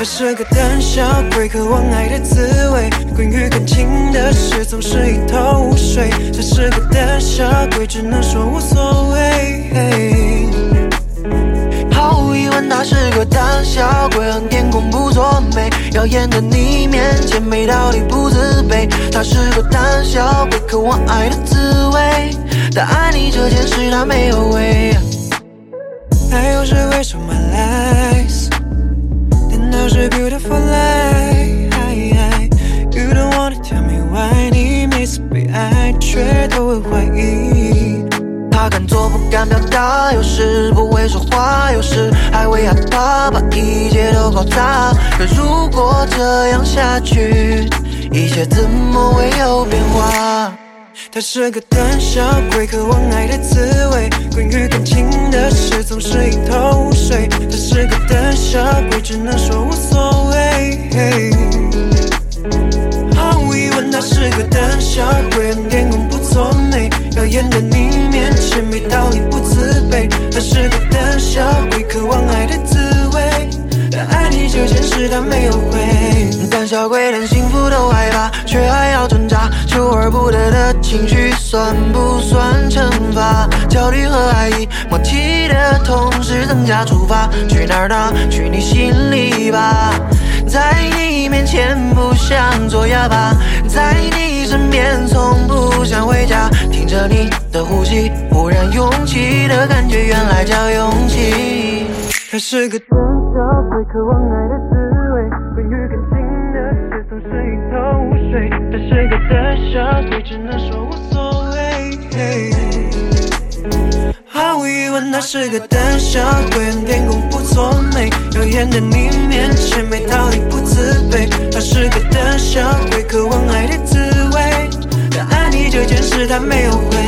他是个胆小鬼，渴望爱的滋味。关于感情的事，总是一头雾水。他是个胆小鬼，只能说无所谓。毫无疑问，他是个胆小鬼，横天公不作美。耀眼的你面前，没道理不自卑。他是个胆小鬼，渴望爱的滋味。但爱你这件事，他没有为。爱又是 waste of my life，但那是 beautiful lie。You don't wanna tell me why，你每次被爱却都会怀疑。他敢做不敢表达，有时不会说话，有时还会害怕把一切都搞砸。可如果这样下去，一切怎么会有变化？他是个胆小鬼，渴望爱的滋味。关于感情的事，总是一头雾水。他是个胆小鬼，只能说耀眼的你面前，没道理不自卑。他是个胆小鬼，渴望爱的滋味。但爱你这件事，他没有回。胆小鬼连幸福都害怕，却还要挣扎，求而不得的情绪算不算惩罚？焦虑和爱意默契的同时增加出发，去哪儿呢？去你心里吧。在你面前不想做哑巴，你的呼吸，忽然涌起的感觉，原来叫勇气。他是个胆小鬼，渴望爱的滋味。关于感情的事，总是一头雾水。他是个胆小鬼，只能说无所谓。毫无疑问，他是个胆小鬼，脸孔不作美。耀眼的你面前，没道理不自卑。他是个胆小鬼，渴望爱的滋味。that mail